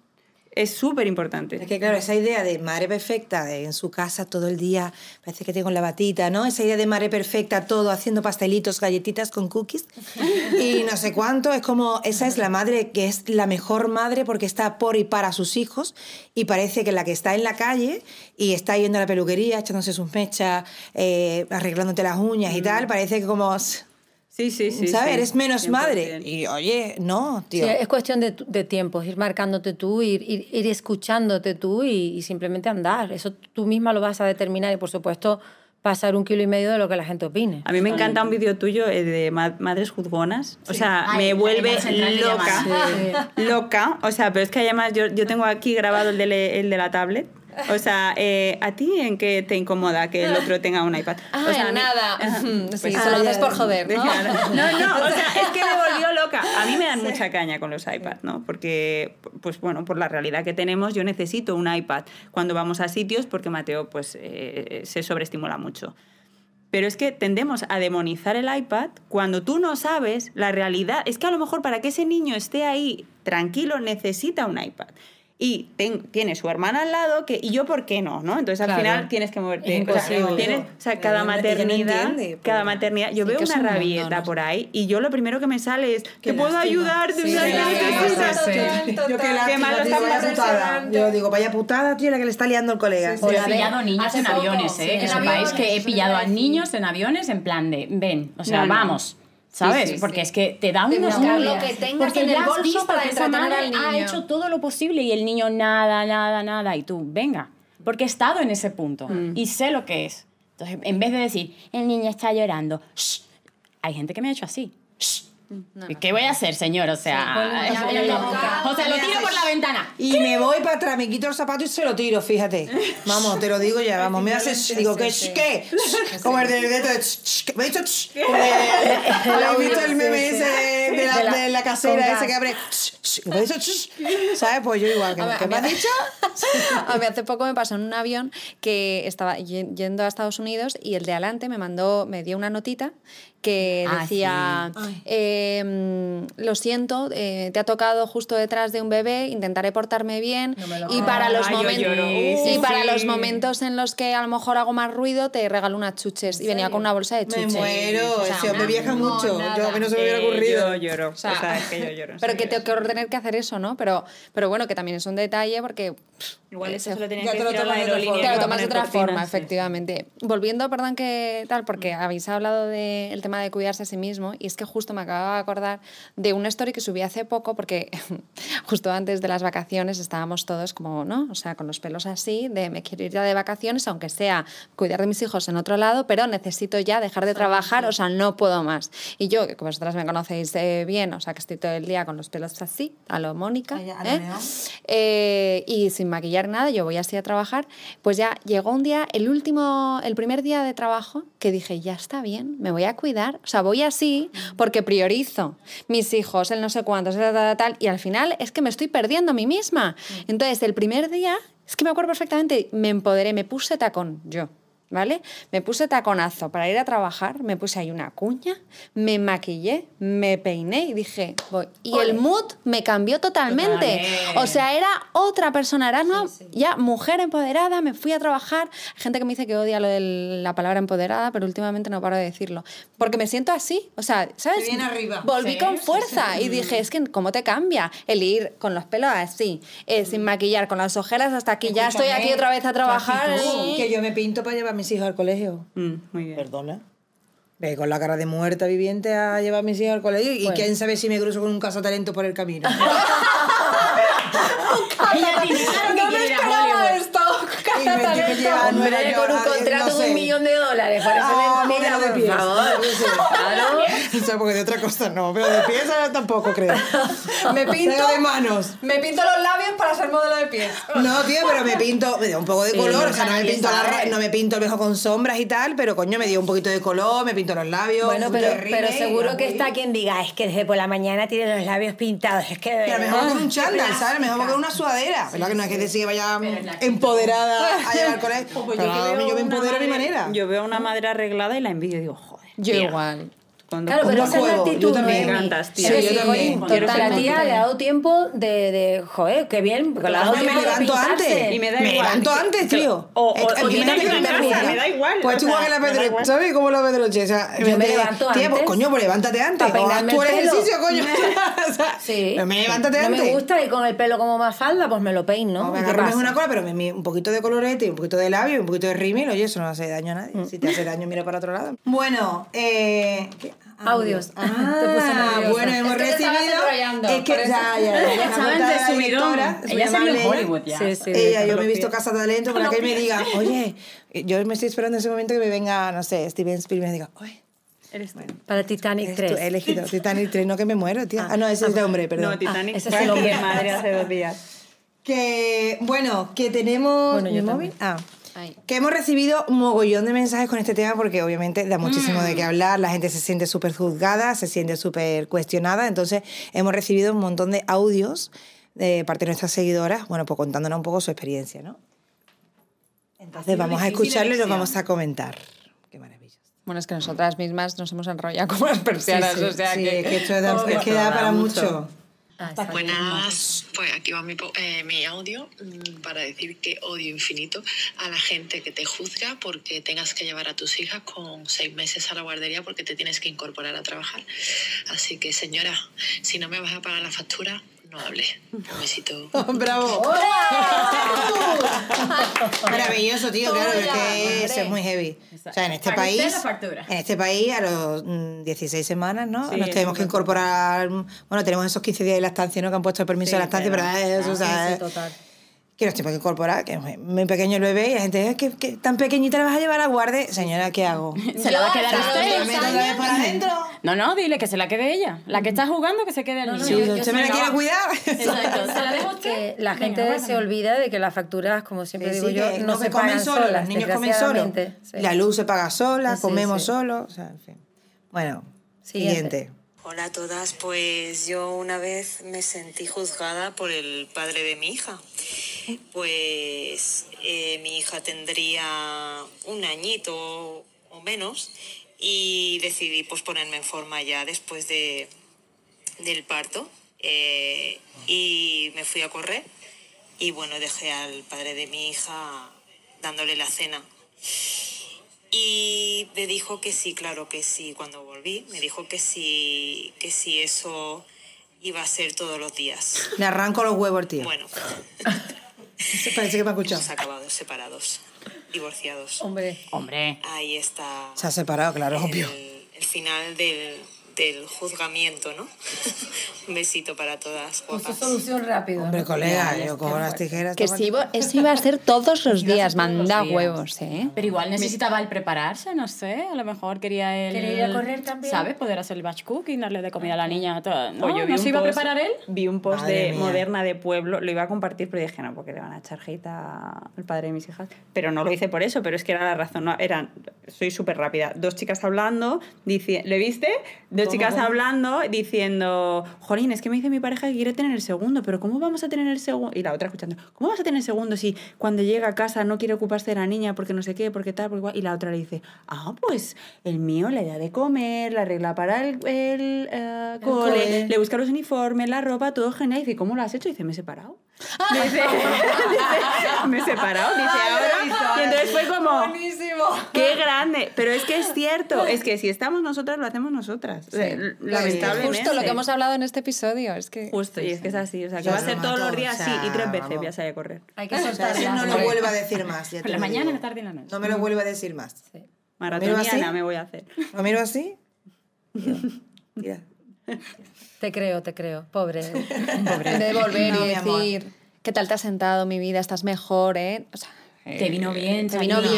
Es súper importante. Es que claro, esa idea de madre perfecta, de en su casa todo el día, parece que tengo la batita, ¿no? Esa idea de madre perfecta, todo haciendo pastelitos, galletitas con cookies y no sé cuánto, es como, esa es la madre que es la mejor madre porque está por y para sus hijos y parece que la que está en la calle y está yendo a la peluquería, echándose sus mechas, eh, arreglándote las uñas y tal, parece que como. Sí, sí, sí. sí. Eres menos 100%. madre. Y oye, no, tío. Sí, es cuestión de, de tiempos, ir marcándote tú, ir, ir, ir escuchándote tú y, y simplemente andar. Eso tú misma lo vas a determinar y, por supuesto, pasar un kilo y medio de lo que la gente opine. A mí me encanta un vídeo tuyo eh, de ma- madres juzgonas. O sea, Ay, me vuelve loca. [laughs] Loca. O sea, pero es que además yo, yo tengo aquí grabado el de, el de la tablet. O sea, eh, ¿a ti en qué te incomoda que el otro tenga un iPad? Ah, o sea, a en mí- nada. [laughs] Ajá. Sí, Pues- solo haces por joder, ¿no? [laughs] No, no, o sea, es que me volvió loca. A mí me dan mucha caña con los iPads, ¿no? Porque, pues bueno, por la realidad que tenemos, yo necesito un iPad cuando vamos a sitios porque Mateo, pues, eh, se sobreestimula mucho. Pero es que tendemos a demonizar el iPad cuando tú no sabes la realidad. Es que a lo mejor para que ese niño esté ahí tranquilo necesita un iPad. Y ten- tiene su hermana al lado, que, y yo por qué no, ¿no? Entonces al Claro. final tienes que moverte. O sea, imposible. tienes- o sea, cada Ella no- maternidad, entiende, cada pobre. maternidad, yo Sí, veo que una un mundo, rabieta ¿no? por ahí y yo lo primero que me sale es, Qué ¿te puedo ayudar? Sí, ¿Te [laughs] puedo sí. Yo qué Qué lástima, mal lo tío, están vaya putada. impresionando. Yo digo, vaya putada, tío, la que le está liando el colega. Yo he pillado niños en aviones, ¿eh? Que sepáis que he pillado a niños en aviones en plan de, ven, o sea, vamos. ¿Sabes? Sí, sí, porque sí. es que te da De unos lo que tengas Porque en el bolso visto para que esa madre al ha niño. hecho todo lo posible y el niño nada, nada, nada. Y tú, venga. Porque he estado en ese punto y sé lo que es. Entonces, en vez de decir, el niño está llorando, shh, hay gente que me ha hecho así. shh. ¿Y ¿Qué voy a hacer, señor? O sea, boca. o sea, lo tiro por la ventana. Y me voy para atrás, me quito el zapato y se lo tiro, fíjate. Vamos, te lo digo ya, vamos. Me hace, digo, ¿qué? ¿Qué? Como el de, ¿Me he dicho? Como de- [laughs] ¿Habéis visto el meme ese de, la, de la casera ese que abre? ¿Me he dicho? ¿Sabes? Pues yo igual. ¿Qué a me has dicho? [laughs] A mí hace poco me pasó en un avión que estaba ye- yendo a Estados Unidos y el de adelante me mandó, me dio una notita que Ah, decía, eh, mm, lo siento, eh, te ha tocado justo detrás de un bebé, intentaré portarme bien y para los Ay, momentos y Sí, para sí. los momentos en los que a lo mejor hago más ruido te regalo unas chuches y venía con una bolsa de Me chuches. muero, O sea, ese hombre una viaja mucho. monada. Yo, a mí no se me hubiera Eh, ocurrido. yo lloro. O sea, sea, es que yo lloro. [laughs] Pero que tengo que tener que hacer eso, ¿no? Pero, pero bueno, que también es un detalle porque... Igual eso se lo tenían Ya que te lo decir a la tomas de otra aerolínea. forma. Claro, que tomas de otra forma, efectivamente. Volviendo, perdón que tal, porque Mm. habéis hablado del tema de cuidarse a sí mismo y es que justo me acababa de acordar de una story que subí hace poco porque [laughs] justo antes de las vacaciones estábamos todos como, ¿no? O sea, con los pelos así, de me quiero ir ya de vacaciones, aunque sea cuidar de mis hijos en otro lado, pero necesito ya dejar de trabajar, o sea, no puedo más. Y yo, que vosotras me conocéis eh, bien, o sea, que estoy todo el día con los pelos así, a lo Mónica, Ay, a lo ¿eh? Eh, y sin maquillar nada, yo voy así a trabajar, pues ya llegó un día, el último, el primer día de trabajo, que dije, ya está bien, me voy a cuidar, o sea, voy así porque priorizo mis hijos, el no sé cuántos, tal, tal, tal, y al final es que me estoy perdiendo a mí misma. Entonces, el primer día, es que me acuerdo perfectamente, me empoderé, me puse tacón, yo. ¿Vale? Me puse taconazo para ir a trabajar, me puse ahí una cuña, me maquillé, me peiné y dije, voy. Y el mood me cambió totalmente. O sea, era otra persona, era una ya mujer empoderada, me fui a trabajar. Hay gente que me dice que odia lo de la palabra empoderada, pero últimamente no paro de decirlo. Porque me siento así, o sea, ¿sabes? Viene arriba. Volví Sí, con sí, fuerza y dije, es que cómo te cambia el ir con los pelos así, eh, sin maquillar, con las ojeras hasta aquí, ya estoy aquí otra vez a trabajar. Eh. Que yo me pinto para llevar a mis hijos al colegio. Mm, muy bien. Perdona. Ve con la cara de muerta viviente a llevar a mis hijos al colegio y quién sabe si me cruzo con un cazatalento por el camino. [laughs] Ella tiene claro que quiere ir a Hollywood. esto! Hombre, con un contrato de un millón de dólares. Parece Ah, mentira, modelo de por pies. favor. Claro. [laughs] O sea, porque de otra cosa no, pero de pies ahora tampoco creo. [laughs] Me pinto, Pero de manos. me pinto los labios para ser modelo de pies. No, tío, pero me pinto, me dio un poco de Sí, color, o sea, no me pinto la no me pinto el viejo con sombras y tal, pero coño, me dio un poquito de color, me pinto los labios. Bueno, pero, seguro que está quien diga, es que desde por la mañana tiene los labios pintados. Es que de Pero mejor con un chándal, ¿sabes? Mejor con una sudadera. ¿Verdad que no es que decir que vaya empoderada a llevar al colegio? Pues veo yo me una empodero a mi manera. Yo veo una madre arreglada y la envidio y digo, joder. Yo tía, igual. Cuando- Claro, pero esa es la yo actitud, también. Me encantas, tía. Sí, Sí, yo también. jolín, La tía le ha dado tiempo de, de joder, qué bien, porque le ha dado me tiempo de levanto pintarse. antes. Y me da me igual. levanto antes, tío. O- o- que o mí me que igual, levantarse, me da igual, Pues tú vas a la me Pedro, igual. ¿sabes cómo lo ves de noche? O sea, Yo me levanto Tía, pues antes. coño, pues levántate antes. O haz pelo. ejercicio, coño. [laughs] O sea, Sí. pero me levántate no antes. me gusta y con el pelo como más falda, pues me lo peino. No, me ¿Y qué agarro una cola, pero me- me- un poquito de colorete, y un poquito de labio, y un poquito de rímel, oye, eso no hace daño a nadie. Mm. Si te hace daño, mira para otro lado. Bueno, eh... ¿qué? Audios. Ah, [laughs] bueno, hemos Es que recibido... Es que ya, ya, ya. [laughs] Ella Me ha estaba en contado de la subidón. Ella salió en. Hollywood ya. Sí, sí. Ella, yo me he visto. Casa Talento para que me diga, oye, yo me estoy esperando ese momento que me venga, no sé, Steven Spielberg y me diga, oye, Eres tú. Para Titanic eres tú, 3. he elegido Titanic 3, no que me muero, tía. Ah, no, ese es de hombre, perdón. No, Titanic ese fue es el hombre. madre hace dos días. Que, bueno, que tenemos... Bueno, yo ¿Mi también. móvil? Ah. Ay. Que hemos recibido un mogollón de mensajes con este tema porque obviamente da muchísimo de qué hablar, la gente se siente súper juzgada, se siente súper cuestionada, entonces hemos recibido un montón de audios de parte de nuestras seguidoras, bueno, pues contándonos un poco su experiencia, ¿no? Entonces vamos a escucharlo y lo vamos a comentar. Qué maravilloso. Bueno, es que nosotras mismas nos hemos enrollado como las persianas, sí, o sea sí, que... es que esto da, es que da para mucho. Ah, exacto. Buenas, pues aquí va mi, po- eh, mi audio mm, para decir que odio infinito a la gente que te juzga porque tengas que llevar a tus hijas con seis meses a la guardería porque te tienes que incorporar a trabajar. Así que señora, si no me vas a pagar la factura, no hable. Un besito. [laughs] ¡Bravo! [laughs] Maravilloso, tío, claro, es que eso es muy heavy. O sea, en este país, la factura. en este país a los mm, 16 semanas, ¿no? Sí, Nos tenemos que incorporar, bueno, tenemos esos 15 días de lactancia, ¿no? Que han puesto el permiso Sí, de lactancia, pero, pero- eso, o Sí, sea, sí, total. Que nos tenemos que incorporar, que es muy, pequeño el bebé y la gente, "Es que, que tan pequeñita la vas a llevar a guarde. Señora, ¿qué hago? [laughs] ¿Se la va a quedar hasta usted? los ¿Me otra vez para adentro? No, no, dile que se la quede ella. La que está jugando, que se quede el niño. Si yo- yo usted me la sí, quiere cuidar. [laughs] Exacto, se la dejo usted. [laughs] que la gente se olvida de que las facturas, como siempre Sí, digo sí, yo, no se comen pagan solos, solas, los niños comen solos. sí. La luz se paga sola, Sí, comemos sí. solos, o sea, en fin. Bueno, Siguiente. siguiente. Hola a todas, pues yo una vez me sentí juzgada por el padre de mi hija. Pues eh, mi hija tendría un añito o menos y decidí pues ponerme en forma ya después de, del parto eh, y me fui a correr y bueno dejé al padre de mi hija dándole la cena y me dijo que sí, claro que sí, cuando volví, me dijo que sí, que sí, eso iba a ser todos los días. Le arranco los huevos, tío. Bueno, [laughs] Parece que me ha escuchado. hemos acabado separados, divorciados. Hombre, Hombre, Ahí está Se ha separado, claro, obvio. el, el final del, del juzgamiento, ¿no? [laughs] Un besito para todas, guapas. solución rápida. Hombre, colega, Ya, yo cojo las tijeras. Que si iba- eso iba a ser todos los [laughs] a días, manda días. huevos, ¿eh? pero igual necesitaba él prepararse, no sé. A lo mejor quería él. ¿Quería ir a correr también? ¿Sabes? Poder hacer el batch cooking, darle de comida a la niña. Todo. ¿No? Pues yo vi ¿No un se iba a post- preparar él? Vi un post Madre de mía. Moderna de Pueblo, lo iba a compartir, pero dije no, porque le van a echar hate a- al padre de mis hijas. Pero no lo hice por eso, pero es que era la razón. No, eran, soy súper rápida. Dos chicas hablando, dici- ¿le viste? Dos chicas hablando, diciendo, Jolín, es que me dice mi pareja que quiere tener el segundo, pero ¿cómo vamos a tener el segundo? Y la otra escuchando, ¿cómo vas a tener el segundo si cuando llega a casa no quiere ocuparse de la niña porque no sé qué, porque tal, porque igual? Y la otra le dice, ah, pues el mío le da de comer, la regla para el, el, cole, cole. le busca los uniformes, la ropa, todo genial. Y dice, ¿cómo lo has hecho? Y dice, me he separado. [laughs] Dice, dice, me he separado. Dice, ahora. Y entonces fue como, qué grande. Pero es que es cierto, es que si estamos nosotras, lo hacemos nosotras. O sea, lamentablemente. Justo lo que hemos hablado en este episodio, es que... Justo, y es que es así. O sea, que Yo va a ser todos los días, o sea, sí, y tres veces vamos. voy a salir a correr. Hay que soltar no lo vuelvo a decir más. ya Por te la lo mañana, digo. la tarde y la noche. No me lo vuelvo a decir más. Maratoniana así? me voy a hacer. ¿Lo miro así? Mira. [laughs] Te creo, te creo. Pobre. [laughs] De volver No, y decir, ¿qué tal te has sentado, mi vida? ¿Estás mejor, eh? O sea, Te vino bien, te vino bien.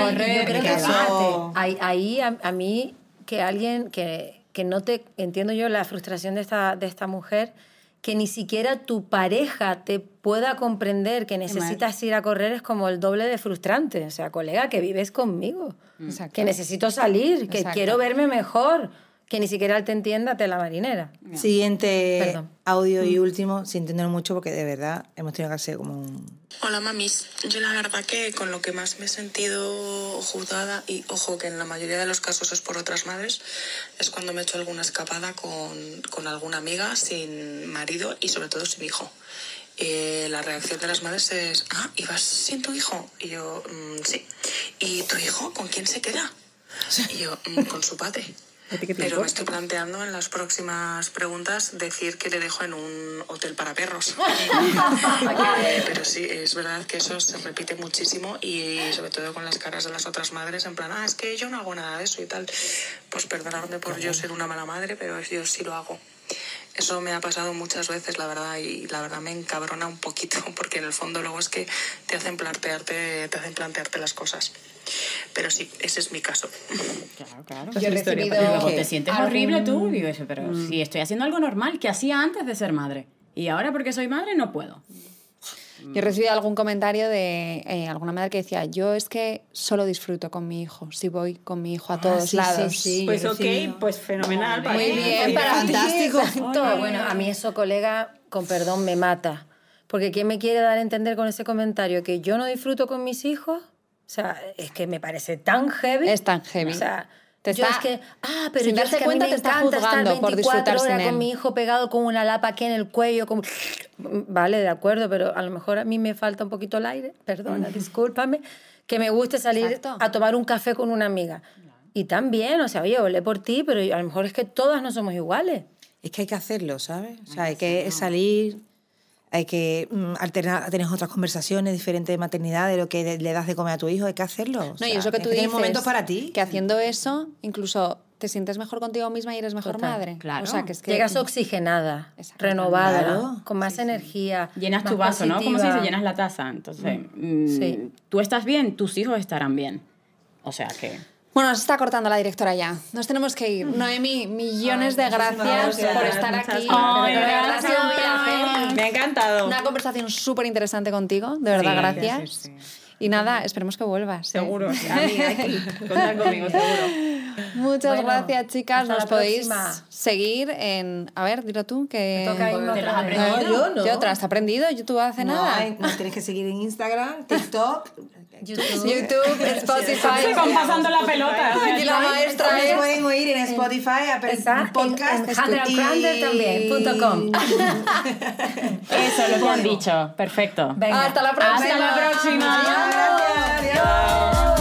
correr, creo que Eso. ahí, ahí a, a mí que alguien que, que no te entiendo yo la frustración de esta, de esta mujer que ni siquiera tu pareja te pueda comprender que necesitas ir a correr es como el doble de frustrante. O sea, colega, que vives conmigo, Exacto. que necesito salir, que Exacto. quiero verme mejor, que ni siquiera él te entienda, te la marinera. Siguiente Perdón. audio y último, sin entenderlo mucho, porque de verdad hemos tenido que hacer como un. Hola mamis, yo la verdad que con lo que más me he sentido juzgada y ojo que en la mayoría de los casos es por otras madres, es cuando me he hecho alguna escapada con, con alguna amiga sin marido y sobre todo sin hijo. Eh, la reacción de las madres es, ah, ¿y vas sin tu hijo? Y yo, "Mm, sí. ¿Y tu hijo con quién se queda? Y yo, "Mm, con su padre. ¿A ti qué te Pero me estoy planteando en las próximas preguntas decir que le dejo en un hotel para perros. [laughs] Eh, pero sí, es verdad que eso se repite muchísimo y sobre todo con las caras de las otras madres en plan, ah, es que yo no hago nada de eso y tal. Pues perdonadme por yo ser una mala madre, pero yo sí lo hago. Eso me ha pasado muchas veces, la verdad, y la verdad me encabrona un poquito, [laughs] porque en el fondo luego es que te hacen plantearte, te hacen plantearte las cosas. Pero sí, ese es mi caso. Claro, claro. Yo he recibido... Y luego te sientes algún- horrible tú. Digo eso, pero si estoy haciendo algo normal que hacía antes de ser madre. Y ahora porque soy madre no puedo. Yo he recibido algún comentario de eh, alguna madre que decía, yo es que solo disfruto con mi hijo, si voy con mi hijo a todos sí, sí, lados. sí. Pues yo he ok, recibido. pues fenomenal. para Muy ti. bien, para ti, fantástico. exacto. Bueno, a mí eso, colega, con perdón, me mata. Porque ¿quién me quiere dar a entender con ese comentario que yo no disfruto con mis hijos? O sea, es que me parece tan heavy. Es tan heavy. O sea, Te yo está- es que, ah, pero sin yo es darse que a mí cuenta me te está encanta estar juzgando por 24 disfrutar sin horas él. con mi hijo pegado con una lapa aquí en el cuello, como... Vale, de acuerdo, pero a lo mejor a mí me falta un poquito el aire, perdona, discúlpame, que me guste salir Exacto. a tomar un café con una amiga. Y también, o sea, oye, olé por ti, pero a lo mejor es que todas no somos iguales. Es que hay que hacerlo, ¿sabes? O sea, hay que salir, hay que mm, alternar, tener otras conversaciones diferentes de maternidad, de lo que le- das de comer a tu hijo, hay que hacerlo. O No, sea, y es lo que tú tener dices. momentos para ti. Que haciendo eso, incluso te sientes mejor contigo misma y eres mejor Total, madre. claro. O sea, que es que... Llegas oxigenada, renovada, Claro. con más energía. Llenas más tu vaso, ¿no? Como si positiva. se llenas la taza. Entonces, mm, Sí. tú estás bien, tus hijos estarán bien. O sea que... Bueno, nos está cortando la directora ya. Nos tenemos que ir. Noemi, millones de gracias, gracias. por estar aquí. gracias. Ay, placer. Me ha encantado. Una conversación súper interesante contigo, de verdad, Sí, gracias. sí, Y nada, esperemos que vuelvas. ¿eh? Seguro. A mí hay que contar conmigo, seguro. Muchas Bueno, gracias, chicas. Nos podéis próxima. seguir en. A ver, dilo tú que. Toca. No, yo no. ¿Qué otra? ¿Has aprendido? ¿YouTube hace no, nada? hay- nos tenéis que seguir en Instagram, TikTok. YouTube. YouTube, [laughs] Spotify. Se van pasando la pelota. Aquí la maestra es. pueden oír en Spotify, a en- podcast, en Hunter también, punto com. [laughs] Eso, lo que han dicho. Perfecto. Venga. Hasta la próxima. Hasta la próxima. Gracias, adiós.